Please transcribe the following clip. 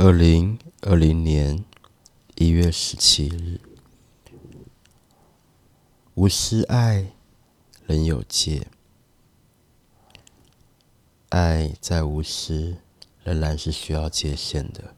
二零二零年一月十七日无私爱人有界爱在无私仍然是需要界限的。